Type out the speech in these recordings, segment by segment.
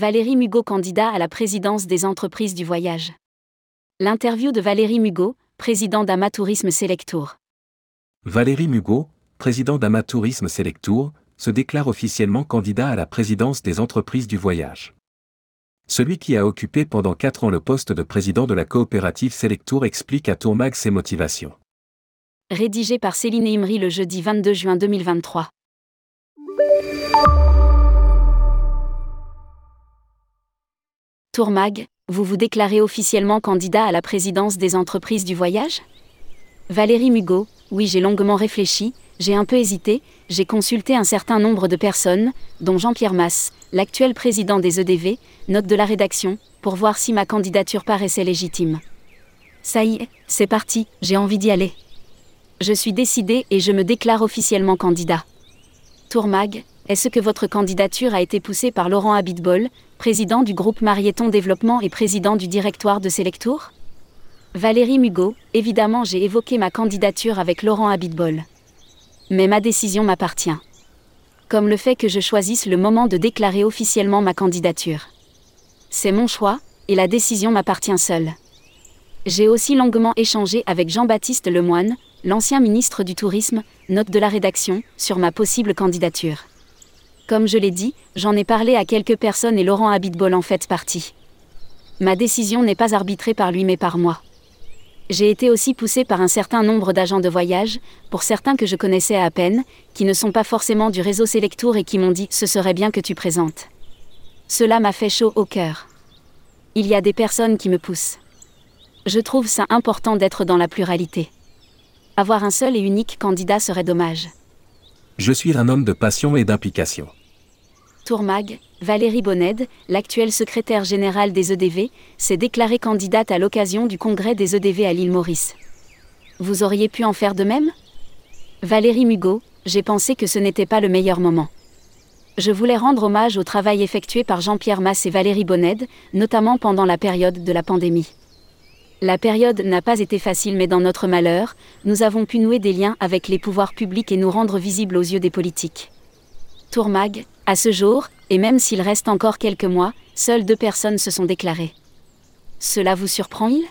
Valérie Mugot candidat à la présidence des entreprises du voyage. L'interview de Valérie Mugot, président d'Amatourisme Selectour. Valérie Mugot, président d'Amatourisme Selectour, se déclare officiellement candidat à la présidence des entreprises du voyage. Celui qui a occupé pendant quatre ans le poste de président de la coopérative Selectour explique à Tourmag ses motivations. Rédigé par Céline Imri le jeudi 22 juin 2023. Tourmag, vous vous déclarez officiellement candidat à la présidence des entreprises du voyage? Valérie Mugot, oui j'ai longuement réfléchi, j'ai un peu hésité, j'ai consulté un certain nombre de personnes, dont Jean-Pierre Masse, l'actuel président des EDV, note de la rédaction, pour voir si ma candidature paraissait légitime. Ça y est, c'est parti, j'ai envie d'y aller. Je suis décidé et je me déclare officiellement candidat. Tourmag, est-ce que votre candidature a été poussée par Laurent Abitbol, président du groupe Marieton Développement et président du directoire de Selectour? Valérie Mugot, évidemment j'ai évoqué ma candidature avec Laurent Abitbol. Mais ma décision m'appartient. Comme le fait que je choisisse le moment de déclarer officiellement ma candidature. C'est mon choix, et la décision m'appartient seule. J'ai aussi longuement échangé avec Jean-Baptiste Lemoine, l'ancien ministre du Tourisme, note de la rédaction, sur ma possible candidature. Comme je l'ai dit, j'en ai parlé à quelques personnes et Laurent Abitbol en fait partie. Ma décision n'est pas arbitrée par lui mais par moi. J'ai été aussi poussé par un certain nombre d'agents de voyage, pour certains que je connaissais à peine, qui ne sont pas forcément du réseau Selectour et qui m'ont dit ce serait bien que tu présentes. Cela m'a fait chaud au cœur. Il y a des personnes qui me poussent. Je trouve ça important d'être dans la pluralité. Avoir un seul et unique candidat serait dommage. Je suis un homme de passion et d'implication. Tourmag, Valérie Bonned, l'actuelle secrétaire générale des EDV, s'est déclarée candidate à l'occasion du congrès des EDV à l'île Maurice. Vous auriez pu en faire de même? Valérie Mugot, j'ai pensé que ce n'était pas le meilleur moment. Je voulais rendre hommage au travail effectué par Jean-Pierre Masse et Valérie Bonned, notamment pendant la période de la pandémie. La période n'a pas été facile mais dans notre malheur, nous avons pu nouer des liens avec les pouvoirs publics et nous rendre visibles aux yeux des politiques. Tourmag, à ce jour, et même s'il reste encore quelques mois, seules deux personnes se sont déclarées. Cela vous surprend-il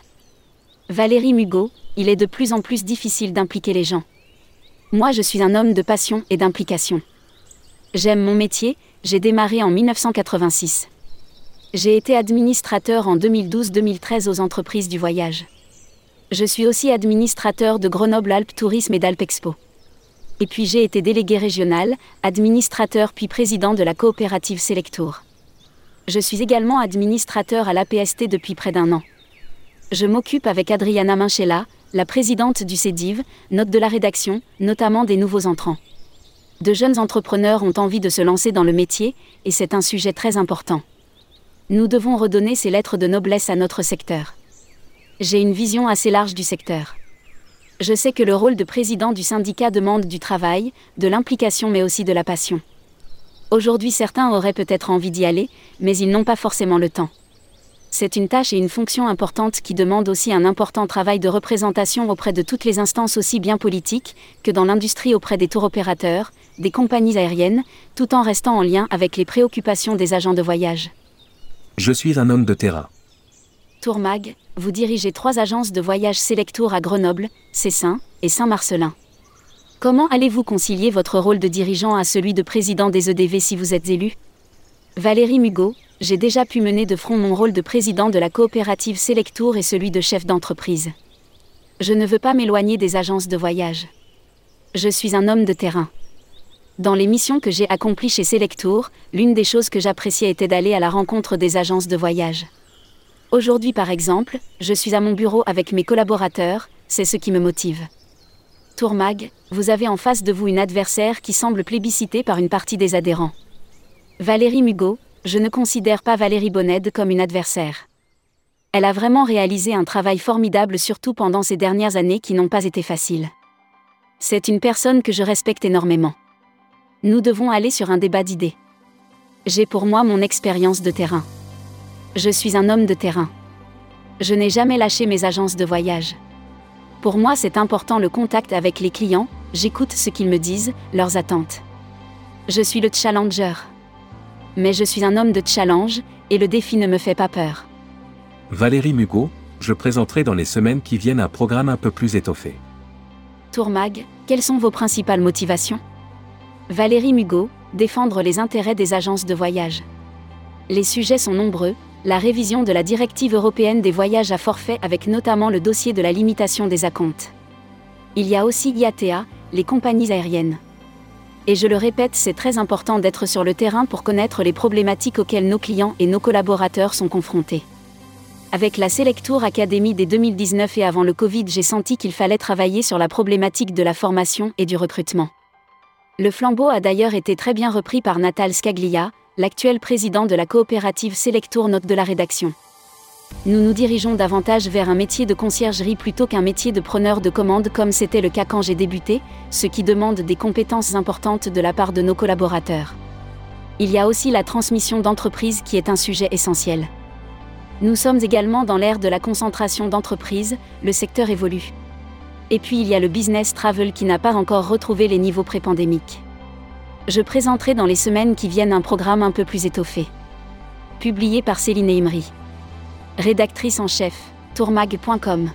Valérie Mugot, il est de plus en plus difficile d'impliquer les gens. Moi je suis un homme de passion et d'implication. J'aime mon métier, j'ai démarré en 1986. J'ai été administrateur en 2012-2013 aux entreprises du voyage. Je suis aussi administrateur de Grenoble Alpes Tourisme et d'Alpexpo et puis j'ai été délégué régional, administrateur puis président de la coopérative Selectour. Je suis également administrateur à l'APST depuis près d'un an. Je m'occupe avec Adriana Minchella, la présidente du CEDIV, note de la rédaction, notamment des nouveaux entrants. De jeunes entrepreneurs ont envie de se lancer dans le métier, et c'est un sujet très important. Nous devons redonner ces lettres de noblesse à notre secteur. J'ai une vision assez large du secteur. Je sais que le rôle de président du syndicat demande du travail, de l'implication mais aussi de la passion. Aujourd'hui certains auraient peut-être envie d'y aller, mais ils n'ont pas forcément le temps. C'est une tâche et une fonction importante qui demande aussi un important travail de représentation auprès de toutes les instances aussi bien politiques que dans l'industrie auprès des tours opérateurs, des compagnies aériennes, tout en restant en lien avec les préoccupations des agents de voyage. Je suis un homme de terrain. Tourmag, vous dirigez trois agences de voyage Selectour à Grenoble, Cessin et Saint-Marcelin. Comment allez-vous concilier votre rôle de dirigeant à celui de président des EDV si vous êtes élu? Valérie Mugot, j'ai déjà pu mener de front mon rôle de président de la coopérative Selectour et celui de chef d'entreprise. Je ne veux pas m'éloigner des agences de voyage. Je suis un homme de terrain. Dans les missions que j'ai accomplies chez Selectour, l'une des choses que j'appréciais était d'aller à la rencontre des agences de voyage. Aujourd'hui par exemple, je suis à mon bureau avec mes collaborateurs, c'est ce qui me motive. Tourmag, vous avez en face de vous une adversaire qui semble plébiscitée par une partie des adhérents. Valérie Mugot, je ne considère pas Valérie Bonned comme une adversaire. Elle a vraiment réalisé un travail formidable surtout pendant ces dernières années qui n'ont pas été faciles. C'est une personne que je respecte énormément. Nous devons aller sur un débat d'idées. J'ai pour moi mon expérience de terrain. Je suis un homme de terrain. Je n'ai jamais lâché mes agences de voyage. Pour moi, c'est important le contact avec les clients, j'écoute ce qu'ils me disent, leurs attentes. Je suis le challenger. Mais je suis un homme de challenge, et le défi ne me fait pas peur. Valérie Mugot, je présenterai dans les semaines qui viennent un programme un peu plus étoffé. Tourmag, quelles sont vos principales motivations? Valérie Mugot, défendre les intérêts des agences de voyage. Les sujets sont nombreux, la révision de la directive européenne des voyages à forfait avec notamment le dossier de la limitation des acomptes. Il y a aussi IATA, les compagnies aériennes. Et je le répète, c'est très important d'être sur le terrain pour connaître les problématiques auxquelles nos clients et nos collaborateurs sont confrontés. Avec la Selectour Academy dès 2019 et avant le Covid, j'ai senti qu'il fallait travailler sur la problématique de la formation et du recrutement. Le flambeau a d'ailleurs été très bien repris par Natal Scaglia, l'actuel président de la coopérative Selectour Note de la rédaction. Nous nous dirigeons davantage vers un métier de conciergerie plutôt qu'un métier de preneur de commandes comme c'était le cas quand j'ai débuté, ce qui demande des compétences importantes de la part de nos collaborateurs. Il y a aussi la transmission d'entreprise qui est un sujet essentiel. Nous sommes également dans l'ère de la concentration d'entreprises, le secteur évolue. Et puis il y a le business travel qui n'a pas encore retrouvé les niveaux pré-pandémiques. Je présenterai dans les semaines qui viennent un programme un peu plus étoffé. Publié par Céline Imri. Rédactrice en chef, tourmag.com.